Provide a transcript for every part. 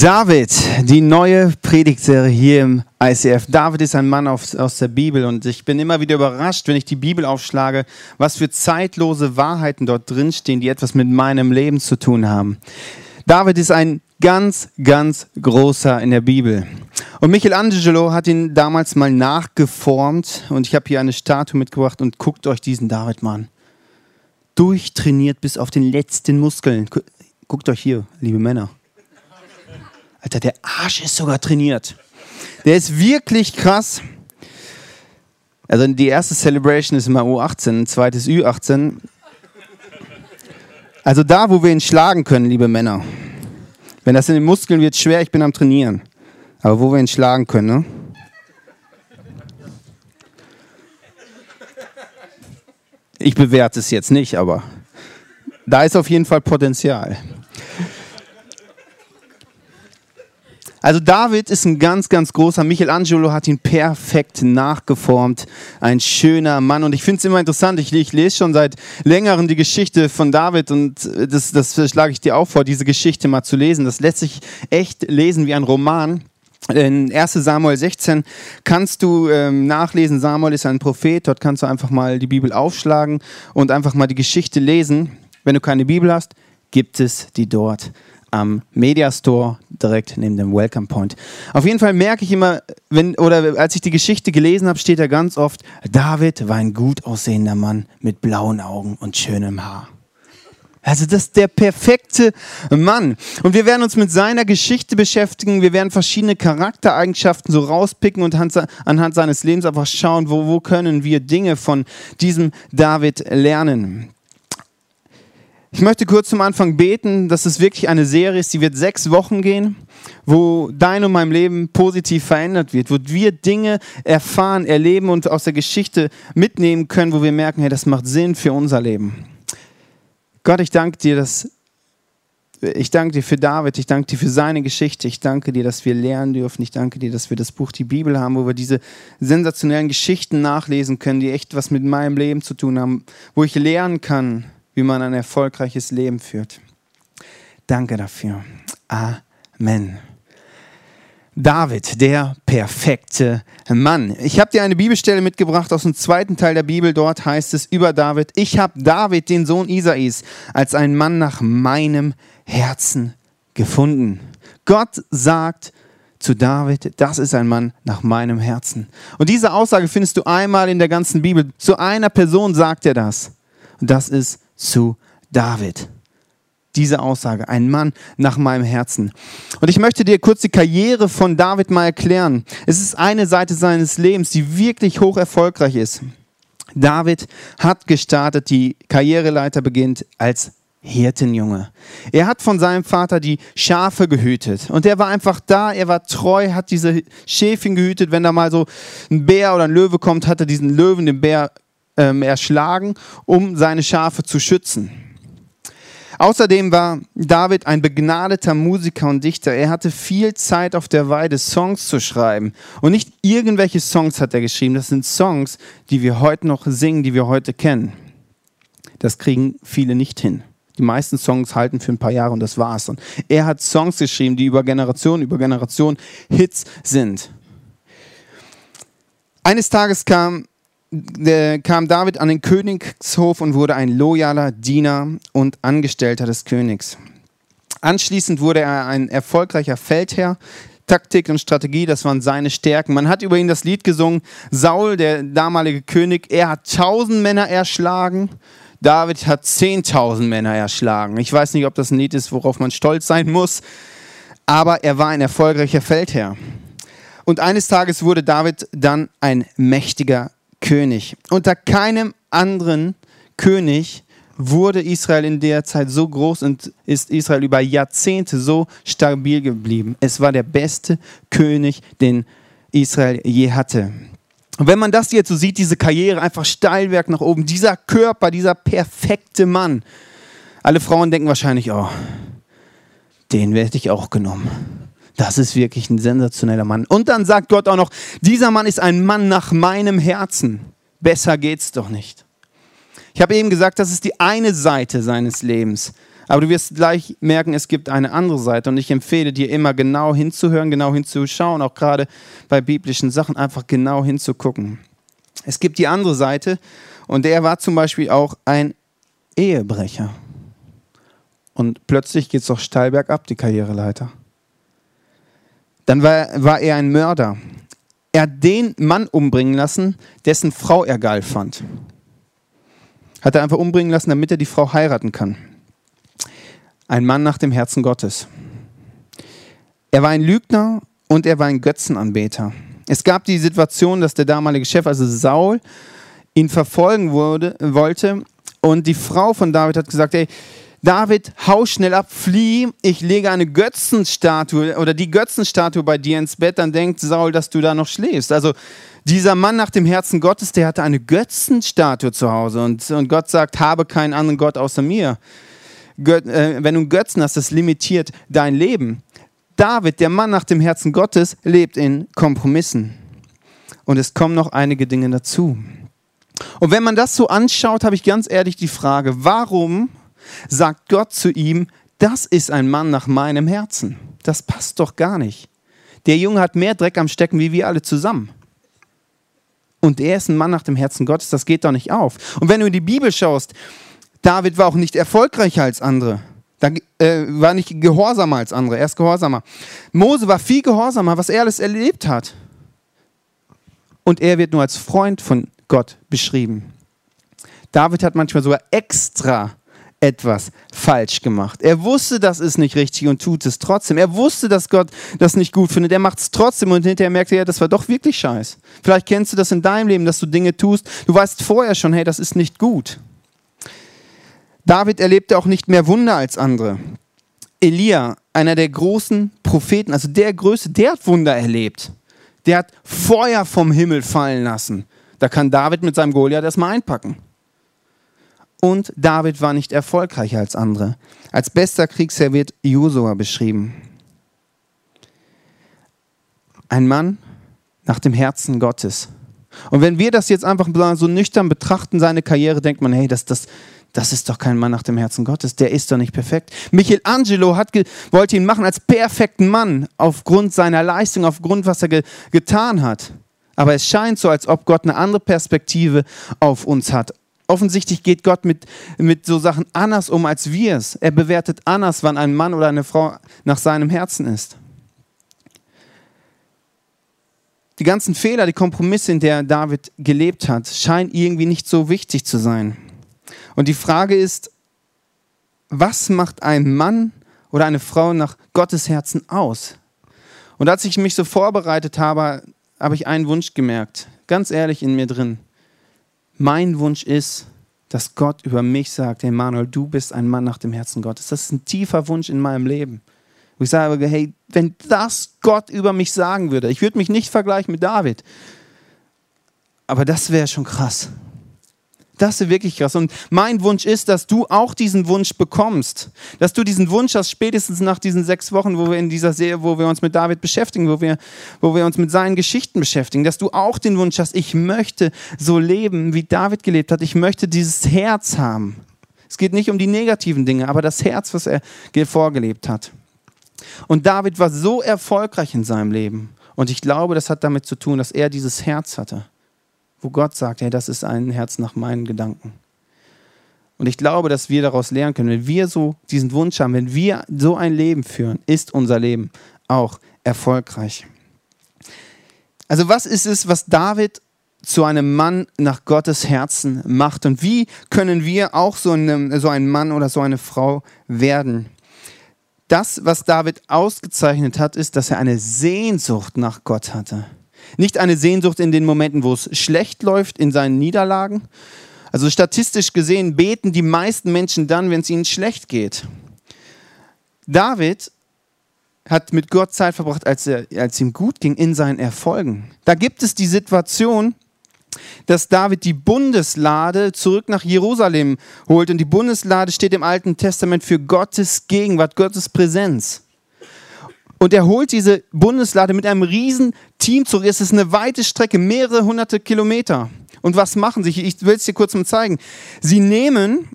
David, die neue Predigtserie hier im ICF. David ist ein Mann aus, aus der Bibel und ich bin immer wieder überrascht, wenn ich die Bibel aufschlage, was für zeitlose Wahrheiten dort drinstehen, die etwas mit meinem Leben zu tun haben. David ist ein ganz, ganz großer in der Bibel. Und Michelangelo hat ihn damals mal nachgeformt und ich habe hier eine Statue mitgebracht und guckt euch diesen David mal an. Durchtrainiert bis auf den letzten Muskeln. Guckt euch hier, liebe Männer. Alter, der Arsch ist sogar trainiert. Der ist wirklich krass. Also die erste Celebration ist immer U18, ein zweites Ü18. Also da, wo wir ihn schlagen können, liebe Männer. Wenn das in den Muskeln wird schwer, ich bin am Trainieren. Aber wo wir ihn schlagen können, ne? Ich bewerte es jetzt nicht, aber da ist auf jeden Fall Potenzial. Also David ist ein ganz, ganz großer. Michelangelo hat ihn perfekt nachgeformt. Ein schöner Mann. Und ich finde es immer interessant. Ich, ich, lese schon seit längerem die Geschichte von David und das, das schlage ich dir auch vor, diese Geschichte mal zu lesen. Das lässt sich echt lesen wie ein Roman. In 1 Samuel 16 kannst du ähm, nachlesen, Samuel ist ein Prophet, dort kannst du einfach mal die Bibel aufschlagen und einfach mal die Geschichte lesen. Wenn du keine Bibel hast, gibt es die dort am Media Store direkt neben dem Welcome Point. Auf jeden Fall merke ich immer, wenn oder als ich die Geschichte gelesen habe, steht da ganz oft: David war ein gut aussehender Mann mit blauen Augen und schönem Haar. Also das ist der perfekte Mann. Und wir werden uns mit seiner Geschichte beschäftigen. Wir werden verschiedene Charaktereigenschaften so rauspicken und anhand seines Lebens einfach schauen, wo, wo können wir Dinge von diesem David lernen. Ich möchte kurz zum Anfang beten, dass es wirklich eine Serie ist, die wird sechs Wochen gehen, wo dein und mein Leben positiv verändert wird, wo wir Dinge erfahren, erleben und aus der Geschichte mitnehmen können, wo wir merken, hey, das macht Sinn für unser Leben. Gott, ich danke dir, dass ich danke dir für David, ich danke dir für seine Geschichte, ich danke dir, dass wir lernen dürfen, ich danke dir, dass wir das Buch die Bibel haben, wo wir diese sensationellen Geschichten nachlesen können, die echt was mit meinem Leben zu tun haben, wo ich lernen kann, wie man ein erfolgreiches Leben führt. Danke dafür. Amen. David, der perfekte Mann. Ich habe dir eine Bibelstelle mitgebracht aus dem zweiten Teil der Bibel. Dort heißt es über David, ich habe David, den Sohn Isais, als einen Mann nach meinem Herzen gefunden. Gott sagt zu David, das ist ein Mann nach meinem Herzen. Und diese Aussage findest du einmal in der ganzen Bibel. Zu einer Person sagt er das. Und das ist zu David. Diese Aussage, ein Mann nach meinem Herzen. Und ich möchte dir kurz die Karriere von David mal erklären. Es ist eine Seite seines Lebens, die wirklich hoch erfolgreich ist. David hat gestartet, die Karriereleiter beginnt als Hirtenjunge. Er hat von seinem Vater die Schafe gehütet und er war einfach da, er war treu, hat diese Schäfchen gehütet. Wenn da mal so ein Bär oder ein Löwe kommt, hat er diesen Löwen, den Bär ähm, erschlagen, um seine Schafe zu schützen. Außerdem war David ein begnadeter Musiker und Dichter. Er hatte viel Zeit auf der Weide, Songs zu schreiben. Und nicht irgendwelche Songs hat er geschrieben, das sind Songs, die wir heute noch singen, die wir heute kennen. Das kriegen viele nicht hin. Die meisten Songs halten für ein paar Jahre und das war's. Und er hat Songs geschrieben, die über Generationen, über Generationen Hits sind. Eines Tages kam kam David an den Königshof und wurde ein loyaler Diener und Angestellter des Königs. Anschließend wurde er ein erfolgreicher Feldherr. Taktik und Strategie, das waren seine Stärken. Man hat über ihn das Lied gesungen. Saul, der damalige König, er hat tausend Männer erschlagen. David hat zehntausend Männer erschlagen. Ich weiß nicht, ob das ein Lied ist, worauf man stolz sein muss, aber er war ein erfolgreicher Feldherr. Und eines Tages wurde David dann ein mächtiger König. Unter keinem anderen König wurde Israel in der Zeit so groß und ist Israel über Jahrzehnte so stabil geblieben. Es war der beste König, den Israel je hatte. Und wenn man das jetzt so sieht, diese Karriere einfach Steilwerk nach oben, dieser Körper, dieser perfekte Mann. Alle Frauen denken wahrscheinlich, oh, den werde ich auch genommen. Das ist wirklich ein sensationeller Mann. Und dann sagt Gott auch noch, dieser Mann ist ein Mann nach meinem Herzen. Besser geht's doch nicht. Ich habe eben gesagt, das ist die eine Seite seines Lebens. Aber du wirst gleich merken, es gibt eine andere Seite. Und ich empfehle dir immer genau hinzuhören, genau hinzuschauen, auch gerade bei biblischen Sachen einfach genau hinzugucken. Es gibt die andere Seite und der war zum Beispiel auch ein Ehebrecher. Und plötzlich geht es doch steil bergab, die Karriereleiter. Dann war, war er ein Mörder. Er hat den Mann umbringen lassen, dessen Frau er geil fand. Hat er einfach umbringen lassen, damit er die Frau heiraten kann. Ein Mann nach dem Herzen Gottes. Er war ein Lügner und er war ein Götzenanbeter. Es gab die Situation, dass der damalige Chef, also Saul, ihn verfolgen wurde, wollte und die Frau von David hat gesagt, ey, David, hau schnell ab, flieh, ich lege eine Götzenstatue oder die Götzenstatue bei dir ins Bett, dann denkt Saul, dass du da noch schläfst. Also dieser Mann nach dem Herzen Gottes, der hatte eine Götzenstatue zu Hause und, und Gott sagt, habe keinen anderen Gott außer mir. Gött, äh, wenn du einen Götzen hast, das limitiert dein Leben. David, der Mann nach dem Herzen Gottes, lebt in Kompromissen. Und es kommen noch einige Dinge dazu. Und wenn man das so anschaut, habe ich ganz ehrlich die Frage, warum sagt Gott zu ihm, das ist ein Mann nach meinem Herzen. Das passt doch gar nicht. Der Junge hat mehr Dreck am Stecken wie wir alle zusammen. Und er ist ein Mann nach dem Herzen Gottes, das geht doch nicht auf. Und wenn du in die Bibel schaust, David war auch nicht erfolgreicher als andere. Da, äh, war nicht gehorsamer als andere, er ist gehorsamer. Mose war viel gehorsamer, was er alles erlebt hat. Und er wird nur als Freund von Gott beschrieben. David hat manchmal sogar extra etwas falsch gemacht. Er wusste, das ist nicht richtig und tut es trotzdem. Er wusste, dass Gott das nicht gut findet. Er macht es trotzdem und hinterher merkt er, ja, das war doch wirklich scheiß. Vielleicht kennst du das in deinem Leben, dass du Dinge tust. Du weißt vorher schon, hey, das ist nicht gut. David erlebte auch nicht mehr Wunder als andere. Elia, einer der großen Propheten, also der Größte, der hat Wunder erlebt. Der hat Feuer vom Himmel fallen lassen. Da kann David mit seinem Goliath erstmal einpacken und David war nicht erfolgreicher als andere. Als bester Kriegsherr wird Josua beschrieben. Ein Mann nach dem Herzen Gottes. Und wenn wir das jetzt einfach so nüchtern betrachten, seine Karriere, denkt man, hey, das, das, das ist doch kein Mann nach dem Herzen Gottes, der ist doch nicht perfekt. Michelangelo hat wollte ihn machen als perfekten Mann aufgrund seiner Leistung, aufgrund was er ge getan hat. Aber es scheint so, als ob Gott eine andere Perspektive auf uns hat, Offensichtlich geht Gott mit, mit so Sachen anders um als wir es. Er bewertet anders, wann ein Mann oder eine Frau nach seinem Herzen ist. Die ganzen Fehler, die Kompromisse, in der David gelebt hat, scheinen irgendwie nicht so wichtig zu sein. Und die Frage ist, was macht ein Mann oder eine Frau nach Gottes Herzen aus? Und als ich mich so vorbereitet habe, habe ich einen Wunsch gemerkt, ganz ehrlich in mir drin. Mein Wunsch ist, dass Gott über mich sagt, hey Manuel, du bist ein Mann nach dem Herzen Gottes. Das ist ein tiefer Wunsch in meinem Leben. Wo ich sage, hey, wenn das Gott über mich sagen würde, ich würde mich nicht vergleichen mit David, aber das wäre schon krass. Das ist wirklich krass. Und mein Wunsch ist, dass du auch diesen Wunsch bekommst. Dass du diesen Wunsch hast, spätestens nach diesen sechs Wochen, wo wir in dieser Serie, wo wir uns mit David beschäftigen, wo wir, wo wir uns mit seinen Geschichten beschäftigen, dass du auch den Wunsch hast, ich möchte so leben, wie David gelebt hat. Ich möchte dieses Herz haben. Es geht nicht um die negativen Dinge, aber das Herz, was er vorgelebt hat. Und David war so erfolgreich in seinem Leben. Und ich glaube, das hat damit zu tun, dass er dieses Herz hatte wo Gott sagt, hey, das ist ein Herz nach meinen Gedanken. Und ich glaube, dass wir daraus lernen können, wenn wir so diesen Wunsch haben, wenn wir so ein Leben führen, ist unser Leben auch erfolgreich. Also was ist es, was David zu einem Mann nach Gottes Herzen macht und wie können wir auch so, eine, so ein Mann oder so eine Frau werden? Das, was David ausgezeichnet hat, ist, dass er eine Sehnsucht nach Gott hatte. Nicht eine Sehnsucht in den Momenten, wo es schlecht läuft, in seinen Niederlagen. Also statistisch gesehen beten die meisten Menschen dann, wenn es ihnen schlecht geht. David hat mit Gott Zeit verbracht, als, er, als ihm gut ging, in seinen Erfolgen. Da gibt es die Situation, dass David die Bundeslade zurück nach Jerusalem holt. Und die Bundeslade steht im Alten Testament für Gottes Gegenwart, Gottes Präsenz. Und er holt diese Bundeslade mit einem riesen Team zurück. Es ist eine weite Strecke, mehrere hunderte Kilometer. Und was machen sie? Ich will es dir kurz mal zeigen. Sie nehmen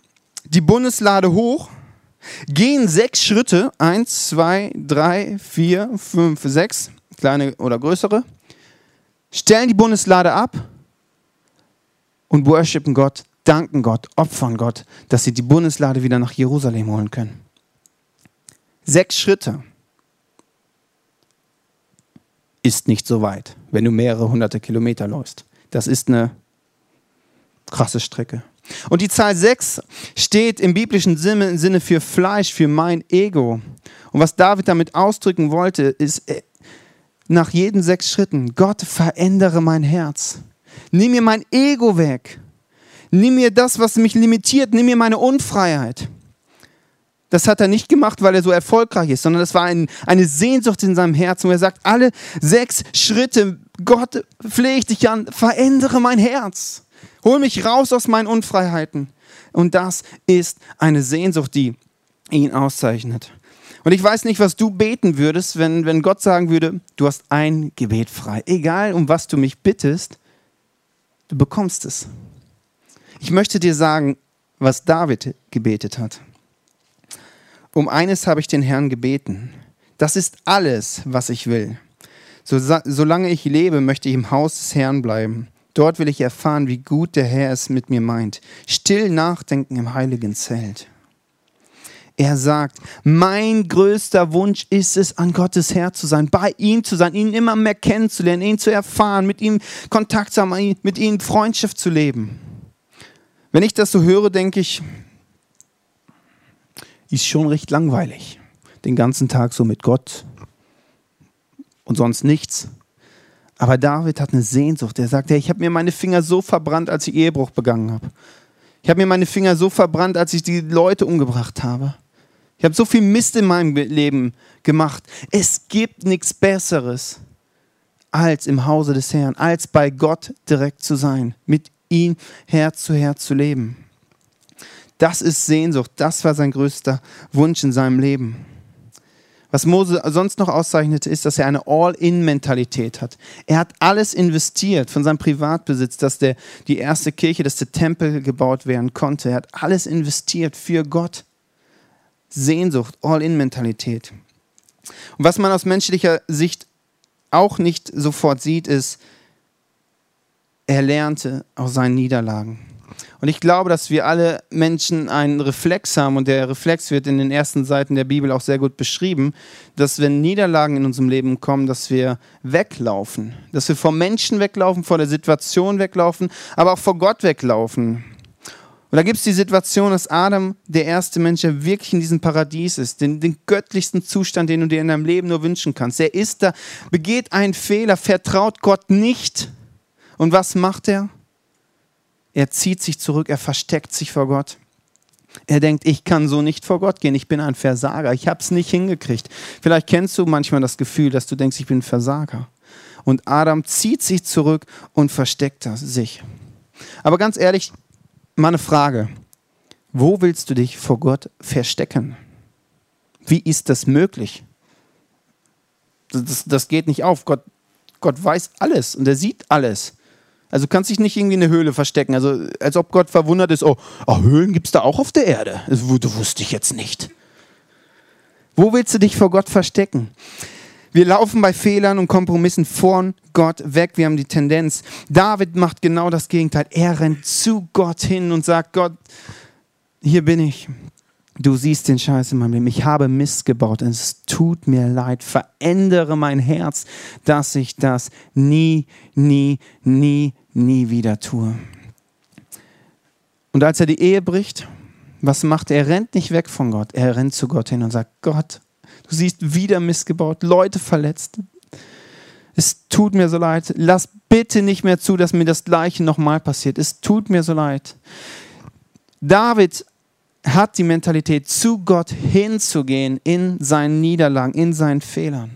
die Bundeslade hoch, gehen sechs Schritte, eins, zwei, drei, vier, fünf, sechs, kleine oder größere, stellen die Bundeslade ab und worshipen Gott, danken Gott, opfern Gott, dass sie die Bundeslade wieder nach Jerusalem holen können. Sechs Schritte ist nicht so weit, wenn du mehrere hunderte Kilometer läufst. Das ist eine krasse Strecke. Und die Zahl 6 steht im biblischen Sinne für Fleisch, für mein Ego. Und was David damit ausdrücken wollte, ist äh, nach jeden sechs Schritten, Gott, verändere mein Herz. Nimm mir mein Ego weg. Nimm mir das, was mich limitiert. Nimm mir meine Unfreiheit. Das hat er nicht gemacht, weil er so erfolgreich ist, sondern das war ein, eine Sehnsucht in seinem Herzen, wo er sagt, alle sechs Schritte, Gott, flehe ich dich an, verändere mein Herz. Hol mich raus aus meinen Unfreiheiten. Und das ist eine Sehnsucht, die ihn auszeichnet. Und ich weiß nicht, was du beten würdest, wenn, wenn Gott sagen würde, du hast ein Gebet frei. Egal, um was du mich bittest, du bekommst es. Ich möchte dir sagen, was David gebetet hat. Um eines habe ich den Herrn gebeten. Das ist alles, was ich will. So, solange ich lebe, möchte ich im Haus des Herrn bleiben. Dort will ich erfahren, wie gut der Herr es mit mir meint. Still nachdenken im heiligen Zelt. Er sagt, mein größter Wunsch ist es, an Gottes Herz zu sein, bei ihm zu sein, ihn immer mehr kennenzulernen, ihn zu erfahren, mit ihm Kontakt zu haben, mit ihm Freundschaft zu leben. Wenn ich das so höre, denke ich, ist schon recht langweilig. Den ganzen Tag so mit Gott und sonst nichts. Aber David hat eine Sehnsucht. Er sagt, hey, ich habe mir meine Finger so verbrannt, als ich Ehebruch begangen habe. Ich habe mir meine Finger so verbrannt, als ich die Leute umgebracht habe. Ich habe so viel Mist in meinem Leben gemacht. Es gibt nichts Besseres, als im Hause des Herrn, als bei Gott direkt zu sein, mit ihm Herz zu Herz zu leben. Das ist Sehnsucht. Das war sein größter Wunsch in seinem Leben. Was Mose sonst noch auszeichnete, ist, dass er eine All-in-Mentalität hat. Er hat alles investiert von seinem Privatbesitz, dass der, die erste Kirche, dass der Tempel gebaut werden konnte. Er hat alles investiert für Gott. Sehnsucht, All-in-Mentalität. Und was man aus menschlicher Sicht auch nicht sofort sieht, ist, er lernte aus seinen Niederlagen. Und ich glaube, dass wir alle Menschen einen Reflex haben und der Reflex wird in den ersten Seiten der Bibel auch sehr gut beschrieben, dass wenn Niederlagen in unserem Leben kommen, dass wir weglaufen, dass wir vor Menschen weglaufen, vor der Situation weglaufen, aber auch vor Gott weglaufen. Und da gibt es die Situation, dass Adam der erste Mensch, der wirklich in diesem Paradies ist, den, den göttlichsten Zustand, den du dir in deinem Leben nur wünschen kannst. Er ist da, begeht einen Fehler, vertraut Gott nicht. Und was macht er? Er zieht sich zurück, er versteckt sich vor Gott. Er denkt, ich kann so nicht vor Gott gehen, ich bin ein Versager, ich habe es nicht hingekriegt. Vielleicht kennst du manchmal das Gefühl, dass du denkst, ich bin ein Versager. Und Adam zieht sich zurück und versteckt sich. Aber ganz ehrlich, Meine Frage. Wo willst du dich vor Gott verstecken? Wie ist das möglich? Das, das geht nicht auf. Gott, Gott weiß alles und er sieht alles. Also du kannst dich nicht irgendwie in eine Höhle verstecken. Also als ob Gott verwundert ist, oh, oh Höhlen gibt es da auch auf der Erde. Das wusste ich jetzt nicht. Wo willst du dich vor Gott verstecken? Wir laufen bei Fehlern und Kompromissen von Gott weg. Wir haben die Tendenz. David macht genau das Gegenteil. Er rennt zu Gott hin und sagt, Gott, hier bin ich. Du siehst den Scheiß in meinem Leben. Ich habe Mist gebaut. Es tut mir leid. Verändere mein Herz, dass ich das nie, nie, nie, nie wieder tue. Und als er die Ehe bricht, was macht er? Er rennt nicht weg von Gott. Er rennt zu Gott hin und sagt, Gott, Du siehst wieder missgebaut, Leute verletzt. Es tut mir so leid. Lass bitte nicht mehr zu, dass mir das Gleiche nochmal passiert. Es tut mir so leid. David hat die Mentalität, zu Gott hinzugehen in seinen Niederlagen, in seinen Fehlern.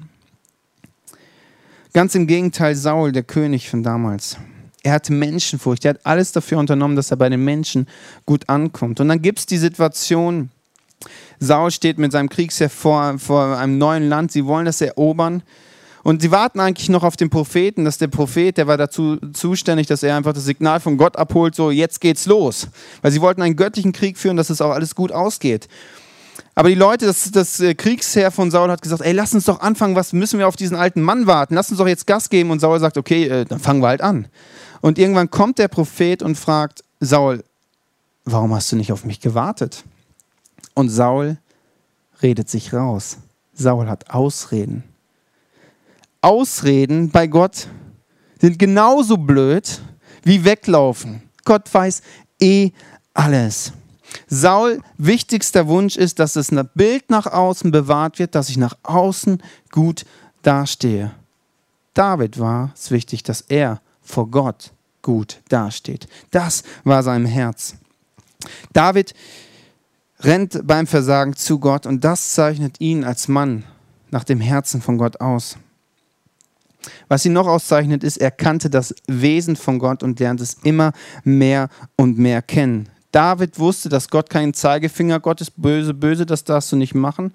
Ganz im Gegenteil, Saul, der König von damals. Er hatte Menschenfurcht. Er hat alles dafür unternommen, dass er bei den Menschen gut ankommt. Und dann gibt es die Situation, Saul steht mit seinem Kriegsheer vor, vor einem neuen Land. Sie wollen das erobern. Und sie warten eigentlich noch auf den Propheten, dass der Prophet, der war dazu zuständig, dass er einfach das Signal von Gott abholt, so jetzt geht's los. Weil sie wollten einen göttlichen Krieg führen, dass es auch alles gut ausgeht. Aber die Leute, das, das äh, Kriegsheer von Saul hat gesagt, ey, lass uns doch anfangen, was müssen wir auf diesen alten Mann warten? Lass uns doch jetzt Gas geben. Und Saul sagt, okay, äh, dann fangen wir halt an. Und irgendwann kommt der Prophet und fragt, Saul, warum hast du nicht auf mich gewartet? Und Saul redet sich raus. Saul hat Ausreden. Ausreden bei Gott sind genauso blöd wie weglaufen. Gott weiß eh alles. Saul wichtigster Wunsch ist, dass das Bild nach außen bewahrt wird, dass ich nach außen gut dastehe. David war es wichtig, dass er vor Gott gut dasteht. Das war sein Herz. David rennt beim Versagen zu Gott und das zeichnet ihn als Mann nach dem Herzen von Gott aus. Was ihn noch auszeichnet, ist, er kannte das Wesen von Gott und lernt es immer mehr und mehr kennen. David wusste, dass Gott kein Zeigefinger Gott ist, böse, böse, das darfst du nicht machen.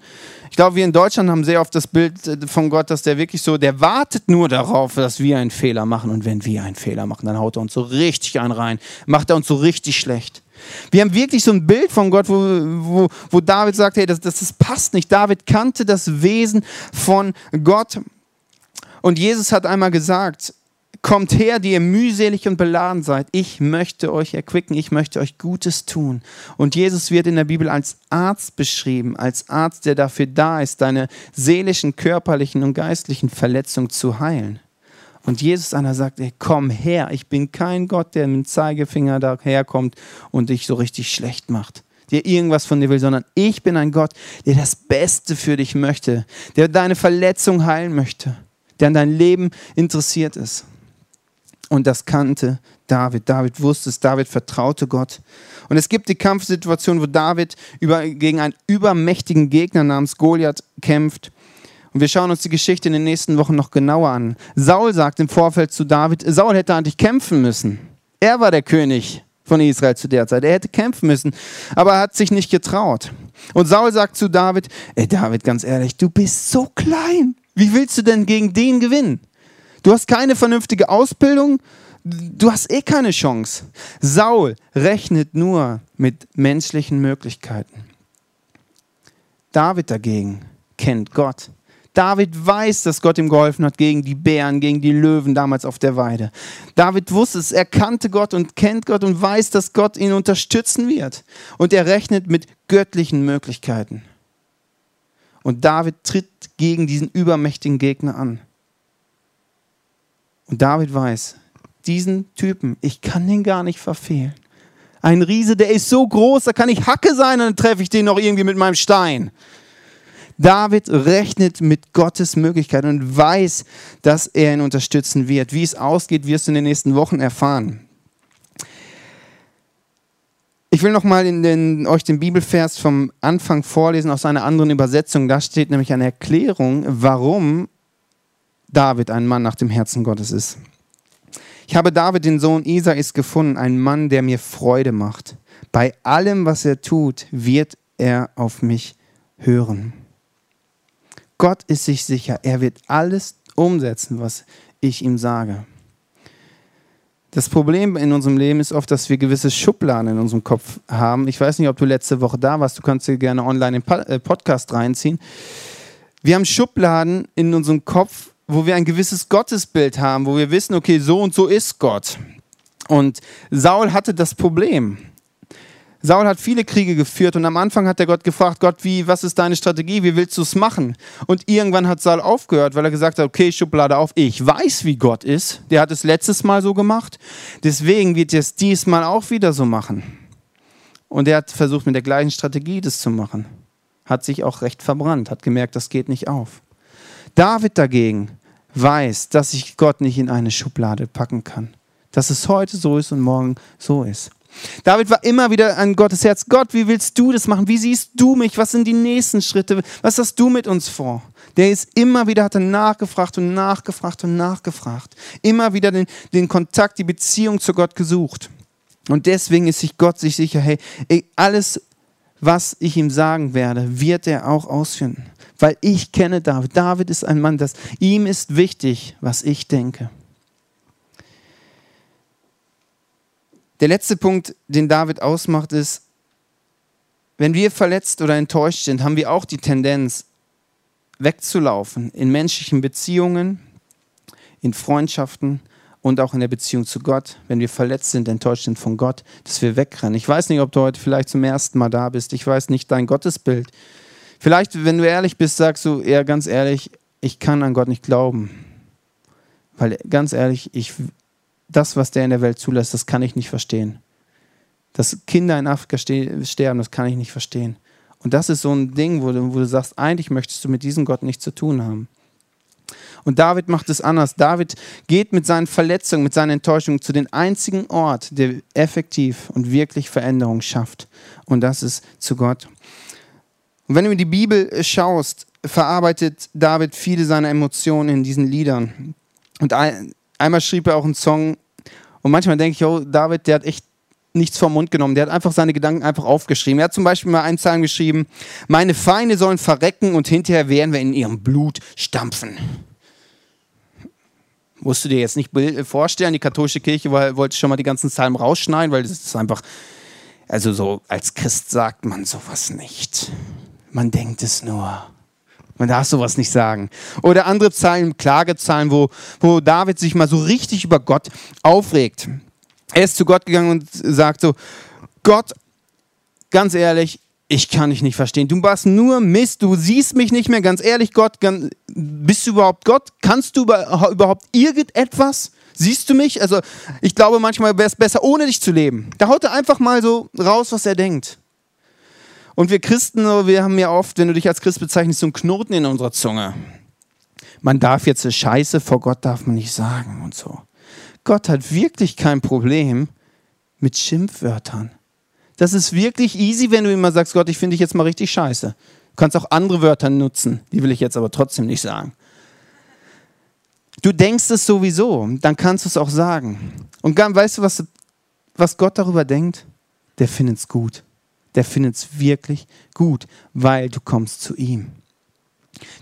Ich glaube, wir in Deutschland haben sehr oft das Bild äh, von Gott, dass der wirklich so, der wartet nur darauf, dass wir einen Fehler machen. Und wenn wir einen Fehler machen, dann haut er uns so richtig einen rein, macht er uns so richtig schlecht. Wir haben wirklich so ein Bild von Gott, wo, wo, wo David sagt, hey, das, das, das passt nicht. David kannte das Wesen von Gott. Und Jesus hat einmal gesagt, Kommt her, die ihr mühselig und beladen seid. Ich möchte euch erquicken, ich möchte euch Gutes tun. Und Jesus wird in der Bibel als Arzt beschrieben, als Arzt, der dafür da ist, deine seelischen, körperlichen und geistlichen Verletzungen zu heilen. Und Jesus einer sagt, ey, komm her, ich bin kein Gott, der mit dem Zeigefinger daherkommt und dich so richtig schlecht macht, der irgendwas von dir will, sondern ich bin ein Gott, der das Beste für dich möchte, der deine Verletzung heilen möchte, der an dein Leben interessiert ist. Und das kannte David. David wusste es, David vertraute Gott. Und es gibt die Kampfsituation, wo David über, gegen einen übermächtigen Gegner namens Goliath kämpft. Und wir schauen uns die Geschichte in den nächsten Wochen noch genauer an. Saul sagt im Vorfeld zu David, Saul hätte eigentlich kämpfen müssen. Er war der König von Israel zu der Zeit. Er hätte kämpfen müssen, aber er hat sich nicht getraut. Und Saul sagt zu David, ey David, ganz ehrlich, du bist so klein. Wie willst du denn gegen den gewinnen? Du hast keine vernünftige Ausbildung. Du hast eh keine Chance. Saul rechnet nur mit menschlichen Möglichkeiten. David dagegen kennt Gott. David weiß, dass Gott ihm geholfen hat gegen die Bären, gegen die Löwen damals auf der Weide. David wusste es, er kannte Gott und kennt Gott und weiß, dass Gott ihn unterstützen wird. Und er rechnet mit göttlichen Möglichkeiten. Und David tritt gegen diesen übermächtigen Gegner an. Und David weiß, diesen Typen, ich kann den gar nicht verfehlen. Ein Riese, der ist so groß, da kann ich Hacke sein, dann treffe ich den noch irgendwie mit meinem Stein. David rechnet mit Gottes Möglichkeiten und weiß, dass er ihn unterstützen wird. Wie es ausgeht, wirst du in den nächsten Wochen erfahren. Ich will nochmal den, euch den Bibelvers vom Anfang vorlesen aus einer anderen Übersetzung. Da steht nämlich eine Erklärung, warum David ein Mann nach dem Herzen Gottes ist. Ich habe David, den Sohn Isais, gefunden, einen Mann, der mir Freude macht. Bei allem, was er tut, wird er auf mich hören. Gott ist sich sicher, er wird alles umsetzen, was ich ihm sage. Das Problem in unserem Leben ist oft, dass wir gewisse Schubladen in unserem Kopf haben. Ich weiß nicht, ob du letzte Woche da warst, du kannst dir gerne online den äh, Podcast reinziehen. Wir haben Schubladen in unserem Kopf, wo wir ein gewisses Gottesbild haben, wo wir wissen, okay, so und so ist Gott. Und Saul hatte das Problem. Saul hat viele Kriege geführt und am Anfang hat er Gott gefragt, Gott, wie, was ist deine Strategie, wie willst du es machen? Und irgendwann hat Saul aufgehört, weil er gesagt hat, okay, Schublade auf, ich weiß, wie Gott ist. Der hat es letztes Mal so gemacht, deswegen wird er es diesmal auch wieder so machen. Und er hat versucht, mit der gleichen Strategie das zu machen. Hat sich auch recht verbrannt, hat gemerkt, das geht nicht auf. David dagegen weiß, dass ich Gott nicht in eine Schublade packen kann. Dass es heute so ist und morgen so ist. David war immer wieder an Gottes Herz. Gott, wie willst du das machen? Wie siehst du mich? Was sind die nächsten Schritte? Was hast du mit uns vor? Der ist immer wieder, hat er nachgefragt und nachgefragt und nachgefragt. Immer wieder den, den Kontakt, die Beziehung zu Gott gesucht. Und deswegen ist sich Gott sich sicher, hey, alles, was ich ihm sagen werde, wird er auch ausführen weil ich kenne David. David ist ein Mann, das ihm ist wichtig, was ich denke. Der letzte Punkt, den David ausmacht, ist, wenn wir verletzt oder enttäuscht sind, haben wir auch die Tendenz, wegzulaufen in menschlichen Beziehungen, in Freundschaften und auch in der Beziehung zu Gott, wenn wir verletzt sind, enttäuscht sind von Gott, dass wir wegrennen. Ich weiß nicht, ob du heute vielleicht zum ersten Mal da bist. Ich weiß nicht dein Gottesbild. Vielleicht, wenn du ehrlich bist, sagst du eher ganz ehrlich, ich kann an Gott nicht glauben. Weil ganz ehrlich, ich, das, was der in der Welt zulässt, das kann ich nicht verstehen. Dass Kinder in Afrika sterben, das kann ich nicht verstehen. Und das ist so ein Ding, wo du, wo du sagst, eigentlich möchtest du mit diesem Gott nichts zu tun haben. Und David macht es anders. David geht mit seinen Verletzungen, mit seinen Enttäuschungen zu dem einzigen Ort, der effektiv und wirklich Veränderung schafft. Und das ist zu Gott. Und wenn du in die Bibel schaust, verarbeitet David viele seiner Emotionen in diesen Liedern. Und einmal schrieb er auch einen Song. Und manchmal denke ich, oh, David, der hat echt nichts vom Mund genommen. Der hat einfach seine Gedanken einfach aufgeschrieben. Er hat zum Beispiel mal einen Psalm geschrieben: Meine Feinde sollen verrecken und hinterher werden wir in ihrem Blut stampfen. Musst du dir jetzt nicht vorstellen, die katholische Kirche wollte schon mal die ganzen Psalmen rausschneiden, weil das ist einfach, also so als Christ sagt man sowas nicht. Man denkt es nur. Man darf sowas nicht sagen. Oder andere Psalmen, Klagezahlen, wo, wo David sich mal so richtig über Gott aufregt. Er ist zu Gott gegangen und sagt so, Gott, ganz ehrlich, ich kann dich nicht verstehen. Du warst nur Mist, du siehst mich nicht mehr. Ganz ehrlich, Gott, bist du überhaupt Gott? Kannst du überhaupt irgendetwas? Siehst du mich? Also ich glaube, manchmal wäre es besser, ohne dich zu leben. Da haut er einfach mal so raus, was er denkt. Und wir Christen, wir haben ja oft, wenn du dich als Christ bezeichnest, so einen Knoten in unserer Zunge. Man darf jetzt Scheiße vor Gott darf man nicht sagen und so. Gott hat wirklich kein Problem mit Schimpfwörtern. Das ist wirklich easy, wenn du immer sagst, Gott, ich finde dich jetzt mal richtig scheiße. Du kannst auch andere Wörter nutzen, die will ich jetzt aber trotzdem nicht sagen. Du denkst es sowieso, dann kannst du es auch sagen. Und weißt du, was, was Gott darüber denkt? Der findet es gut der findet es wirklich gut, weil du kommst zu ihm.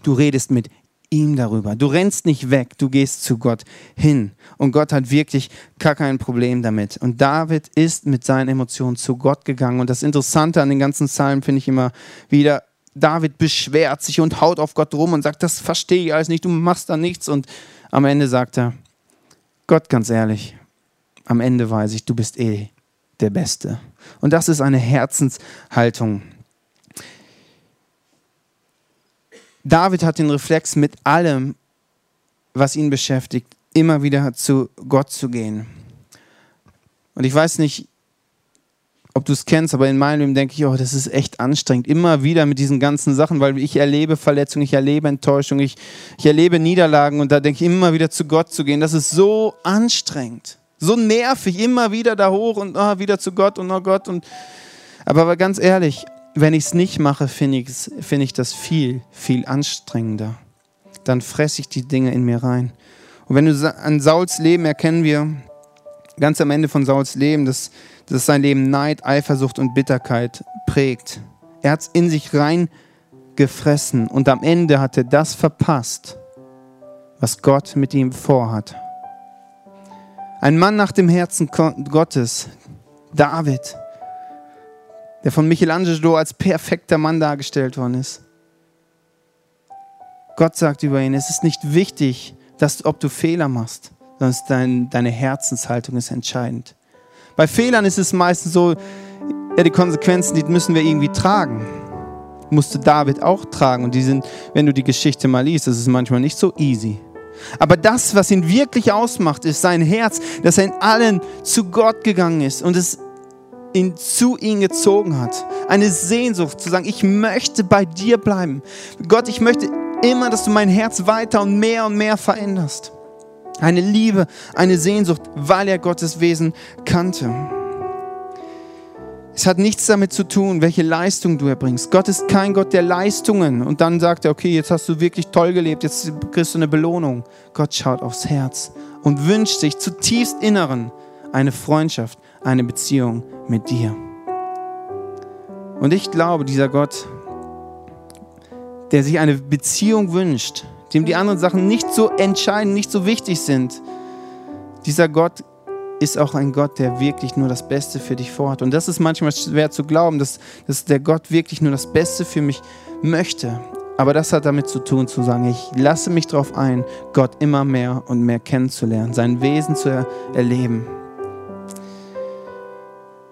Du redest mit ihm darüber. Du rennst nicht weg, du gehst zu Gott hin. Und Gott hat wirklich gar kein Problem damit. Und David ist mit seinen Emotionen zu Gott gegangen. Und das Interessante an den ganzen Psalmen finde ich immer wieder, David beschwert sich und haut auf Gott rum und sagt, das verstehe ich alles nicht, du machst da nichts. Und am Ende sagt er, Gott ganz ehrlich, am Ende weiß ich, du bist eh der Beste. Und das ist eine Herzenshaltung. David hat den Reflex, mit allem, was ihn beschäftigt, immer wieder zu Gott zu gehen. Und ich weiß nicht, ob du es kennst, aber in meinem Leben denke ich, oh, das ist echt anstrengend. Immer wieder mit diesen ganzen Sachen, weil ich erlebe Verletzungen, ich erlebe Enttäuschung, ich, ich erlebe Niederlagen und da denke ich immer wieder zu Gott zu gehen. Das ist so anstrengend. So nervig, immer wieder da hoch und oh, wieder zu Gott und oh Gott. Und, aber ganz ehrlich, wenn ich es nicht mache, finde ich, find ich das viel, viel anstrengender. Dann fresse ich die Dinge in mir rein. Und wenn du an Sauls Leben erkennen wir, ganz am Ende von Sauls Leben, dass, dass sein Leben Neid, Eifersucht und Bitterkeit prägt. Er hat es in sich reingefressen und am Ende hat er das verpasst, was Gott mit ihm vorhat. Ein Mann nach dem Herzen Gottes, David, der von Michelangelo als perfekter Mann dargestellt worden ist. Gott sagt über ihn, es ist nicht wichtig, dass, ob du Fehler machst, sondern dein, deine Herzenshaltung ist entscheidend. Bei Fehlern ist es meistens so, ja, die Konsequenzen, die müssen wir irgendwie tragen. Musste David auch tragen. Und die sind, wenn du die Geschichte mal liest, das ist manchmal nicht so easy. Aber das, was ihn wirklich ausmacht, ist sein Herz, dass er in allen zu Gott gegangen ist und es ihn zu ihm gezogen hat. Eine Sehnsucht zu sagen, ich möchte bei dir bleiben. Gott, ich möchte immer, dass du mein Herz weiter und mehr und mehr veränderst. Eine Liebe, eine Sehnsucht, weil er Gottes Wesen kannte. Es hat nichts damit zu tun, welche Leistung du erbringst. Gott ist kein Gott der Leistungen. Und dann sagt er, okay, jetzt hast du wirklich toll gelebt, jetzt kriegst du eine Belohnung. Gott schaut aufs Herz und wünscht sich zutiefst Inneren eine Freundschaft, eine Beziehung mit dir. Und ich glaube, dieser Gott, der sich eine Beziehung wünscht, dem die anderen Sachen nicht so entscheidend, nicht so wichtig sind, dieser Gott ist auch ein Gott, der wirklich nur das Beste für dich vorhat. Und das ist manchmal schwer zu glauben, dass, dass der Gott wirklich nur das Beste für mich möchte. Aber das hat damit zu tun, zu sagen, ich lasse mich darauf ein, Gott immer mehr und mehr kennenzulernen, sein Wesen zu er erleben.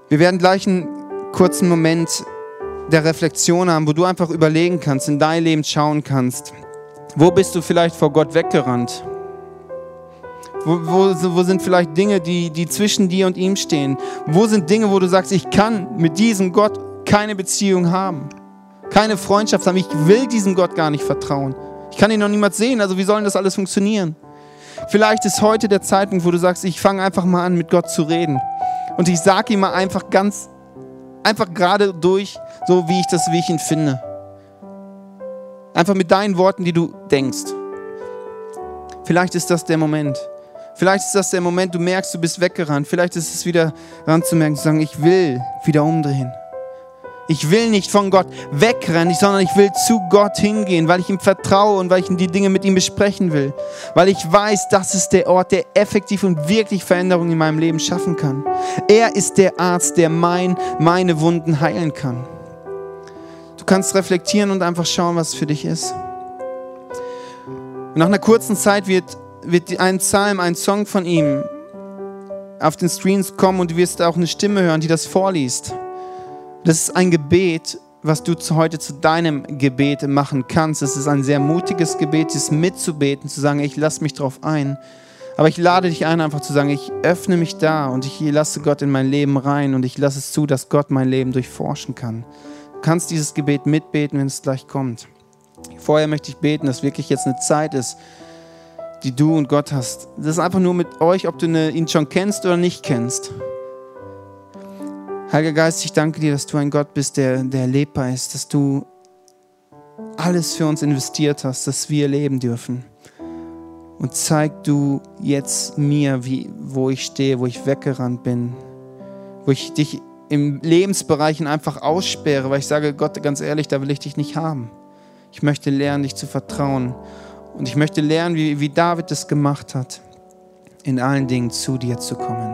Wir werden gleich einen kurzen Moment der Reflexion haben, wo du einfach überlegen kannst, in dein Leben schauen kannst. Wo bist du vielleicht vor Gott weggerannt? Wo, wo, wo, sind vielleicht Dinge, die, die zwischen dir und ihm stehen? Wo sind Dinge, wo du sagst, ich kann mit diesem Gott keine Beziehung haben, keine Freundschaft haben, ich will diesem Gott gar nicht vertrauen. Ich kann ihn noch niemals sehen, also wie soll denn das alles funktionieren? Vielleicht ist heute der Zeitpunkt, wo du sagst, ich fange einfach mal an, mit Gott zu reden. Und ich sage ihm mal einfach ganz, einfach gerade durch, so wie ich das, wie ich ihn finde. Einfach mit deinen Worten, die du denkst. Vielleicht ist das der Moment. Vielleicht ist das der Moment, du merkst, du bist weggerannt. Vielleicht ist es wieder ran zu merken, zu sagen, ich will wieder umdrehen. Ich will nicht von Gott wegrennen, sondern ich will zu Gott hingehen, weil ich ihm vertraue und weil ich die Dinge mit ihm besprechen will. Weil ich weiß, das ist der Ort, der effektiv und wirklich Veränderungen in meinem Leben schaffen kann. Er ist der Arzt, der mein, meine Wunden heilen kann. Du kannst reflektieren und einfach schauen, was für dich ist. Und nach einer kurzen Zeit wird, wird ein Psalm, ein Song von ihm auf den Screens kommen und du wirst auch eine Stimme hören, die das vorliest. Das ist ein Gebet, was du heute zu deinem Gebet machen kannst. Es ist ein sehr mutiges Gebet, es mitzubeten, zu sagen, ich lasse mich darauf ein. Aber ich lade dich ein, einfach zu sagen, ich öffne mich da und ich lasse Gott in mein Leben rein und ich lasse es zu, dass Gott mein Leben durchforschen kann. Du kannst dieses Gebet mitbeten, wenn es gleich kommt. Vorher möchte ich beten, dass wirklich jetzt eine Zeit ist, die du und Gott hast. Das ist einfach nur mit euch, ob du ihn schon kennst oder nicht kennst. Heiliger Geist, ich danke dir, dass du ein Gott bist, der, der erlebbar ist, dass du alles für uns investiert hast, dass wir leben dürfen. Und zeig du jetzt mir, wie, wo ich stehe, wo ich weggerannt bin, wo ich dich im Lebensbereichen einfach aussperre, weil ich sage, Gott, ganz ehrlich, da will ich dich nicht haben. Ich möchte lernen, dich zu vertrauen. Und ich möchte lernen, wie, wie David es gemacht hat, in allen Dingen zu dir zu kommen.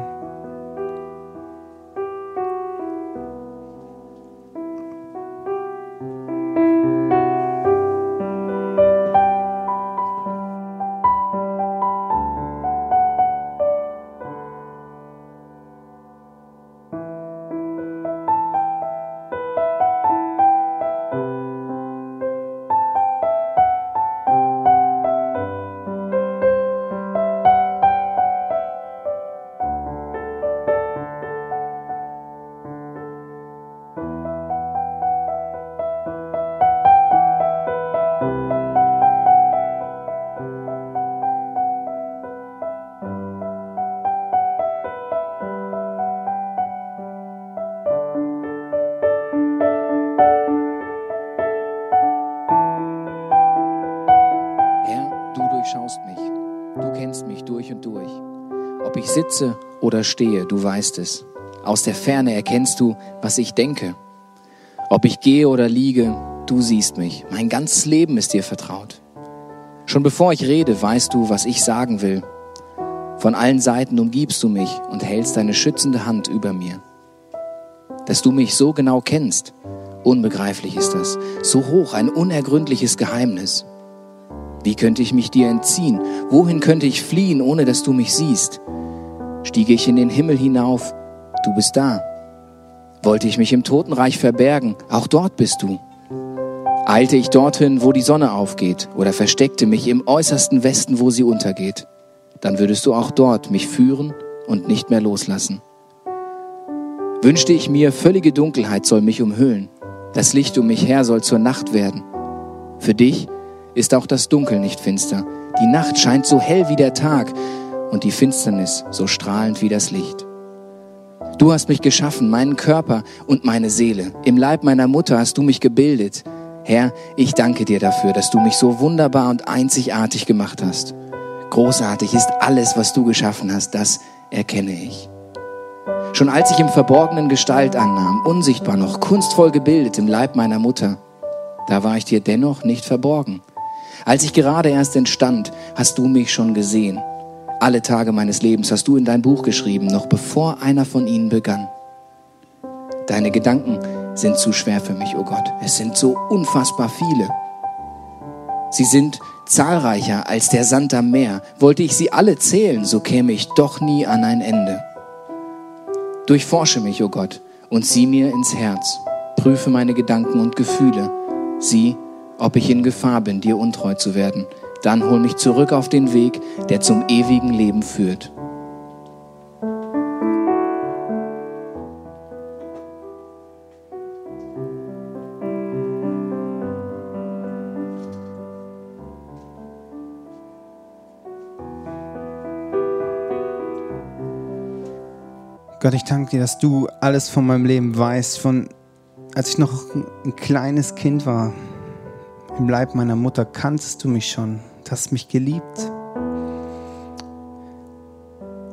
Sitze oder stehe, du weißt es. Aus der Ferne erkennst du, was ich denke. Ob ich gehe oder liege, du siehst mich. Mein ganzes Leben ist dir vertraut. Schon bevor ich rede, weißt du, was ich sagen will. Von allen Seiten umgibst du mich und hältst deine schützende Hand über mir. Dass du mich so genau kennst, unbegreiflich ist das, so hoch ein unergründliches Geheimnis. Wie könnte ich mich dir entziehen? Wohin könnte ich fliehen, ohne dass du mich siehst? Stiege ich in den Himmel hinauf, du bist da. Wollte ich mich im Totenreich verbergen, auch dort bist du. Eilte ich dorthin, wo die Sonne aufgeht, oder versteckte mich im äußersten Westen, wo sie untergeht, dann würdest du auch dort mich führen und nicht mehr loslassen. Wünschte ich mir, völlige Dunkelheit soll mich umhüllen, das Licht um mich her soll zur Nacht werden. Für dich ist auch das Dunkel nicht finster, die Nacht scheint so hell wie der Tag, und die Finsternis so strahlend wie das Licht. Du hast mich geschaffen, meinen Körper und meine Seele. Im Leib meiner Mutter hast du mich gebildet. Herr, ich danke dir dafür, dass du mich so wunderbar und einzigartig gemacht hast. Großartig ist alles, was du geschaffen hast, das erkenne ich. Schon als ich im Verborgenen Gestalt annahm, unsichtbar noch, kunstvoll gebildet im Leib meiner Mutter, da war ich dir dennoch nicht verborgen. Als ich gerade erst entstand, hast du mich schon gesehen Alle Tage meines Lebens hast du in dein Buch geschrieben, noch bevor einer von ihnen begann. Deine Gedanken sind zu schwer für mich, o oh Gott. Es sind so unfassbar viele. Sie sind zahlreicher als der Sand am Meer. Wollte ich sie alle zählen, so käme ich doch nie an ein Ende. Durchforsche mich, o oh Gott, und sieh mir ins Herz. Prüfe meine Gedanken und Gefühle. Sieh, ob ich in Gefahr bin, dir untreu zu werden. Dann hol mich zurück auf den Weg, der zum ewigen Leben führt. Gott, ich danke dir, dass du alles von meinem Leben weißt, von als ich noch ein kleines Kind war, im Leib meiner Mutter, kanntest du mich schon, hast mich geliebt.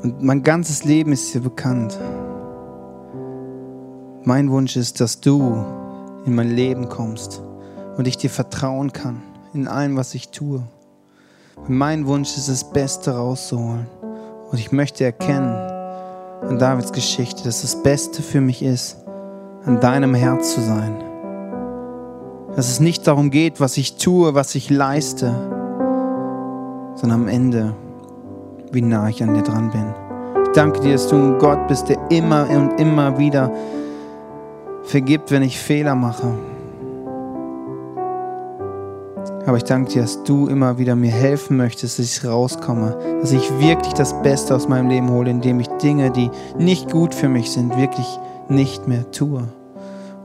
Und mein ganzes Leben ist dir bekannt. Mein Wunsch ist, dass du in mein Leben kommst und ich dir vertrauen kann in allem, was ich tue. Mein Wunsch ist, das Beste rauszuholen. Und ich möchte erkennen, in Davids Geschichte, dass das Beste für mich ist, an deinem Herz zu sein. Dass es nicht darum geht, was ich tue, was ich leiste, sondern am Ende, wie nah ich an dir dran bin. Ich danke dir, dass du ein Gott bist, der immer und immer wieder vergibt, wenn ich Fehler mache aber ich danke dir, dass du immer wieder mir helfen möchtest, dass ich rauskomme, dass ich wirklich das Beste aus meinem Leben hole, indem ich Dinge, die nicht gut für mich sind, wirklich nicht mehr tue.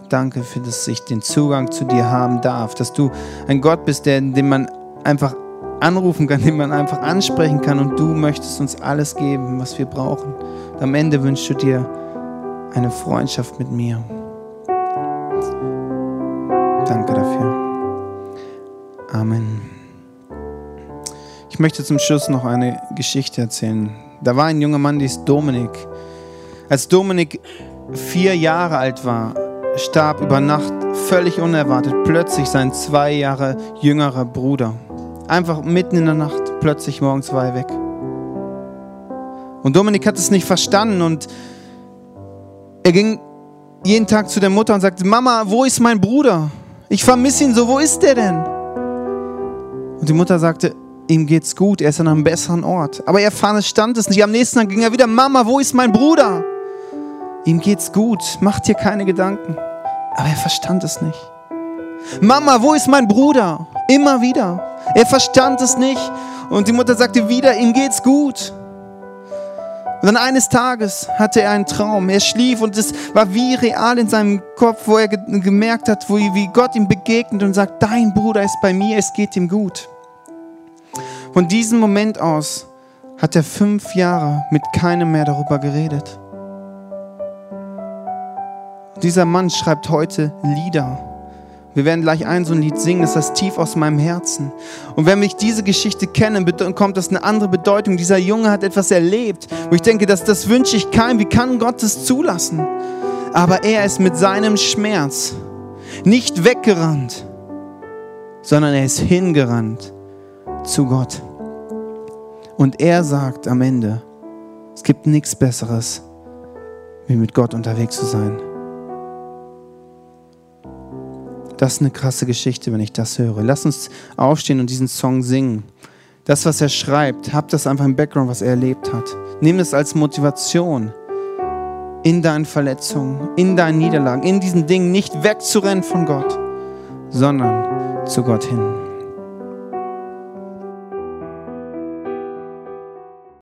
Danke für, dass ich den Zugang zu dir haben darf, dass du ein Gott bist, der, den man einfach anrufen kann, den man einfach ansprechen kann und du möchtest uns alles geben, was wir brauchen. Und am Ende wünschst du dir eine Freundschaft mit mir. Danke dafür. Amen. Ich möchte zum Schluss noch eine Geschichte erzählen. Da war ein junger Mann, der ist Dominik. Als Dominik vier Jahre alt war, starb über Nacht völlig unerwartet plötzlich sein zwei Jahre jüngerer Bruder. Einfach mitten in der Nacht, plötzlich morgens war er weg. Und Dominik hat es nicht verstanden und er ging jeden Tag zu der Mutter und sagte, Mama, wo ist mein Bruder? Ich vermisse ihn so, wo ist der denn? Und die Mutter sagte, ihm geht's gut, er ist an einem besseren Ort. Aber er verstand es nicht. Am nächsten Tag ging er wieder, Mama, wo ist mein Bruder? Ihm geht's gut, mach dir keine Gedanken. Aber er verstand es nicht. Mama, wo ist mein Bruder? Immer wieder. Er verstand es nicht. Und die Mutter sagte wieder, ihm geht's gut. Und dann eines Tages hatte er einen Traum. Er schlief und es war wie real in seinem Kopf, wo er gemerkt hat, wo, wie Gott ihm begegnet und sagt, dein Bruder ist bei mir, es geht ihm gut. Von diesem Moment aus hat er fünf Jahre mit keinem mehr darüber geredet. Dieser Mann schreibt heute Lieder. Wir werden gleich ein so ein Lied singen, das ist tief aus meinem Herzen. Und wenn ich diese Geschichte kenne, bekommt das eine andere Bedeutung. Dieser Junge hat etwas erlebt, wo ich denke, dass das wünsche ich keinem. Wie kann Gott das zulassen? Aber er ist mit seinem Schmerz nicht weggerannt, sondern er ist hingerannt zu Gott. Und er sagt am Ende, es gibt nichts Besseres, wie mit Gott unterwegs zu sein. Das ist eine krasse Geschichte, wenn ich das höre. Lass uns aufstehen und diesen Song singen. Das, was er schreibt, habt das einfach im Background, was er erlebt hat. Nimm es als Motivation in deinen Verletzungen, in deinen Niederlagen, in diesen Dingen nicht wegzurennen von Gott, sondern zu Gott hin.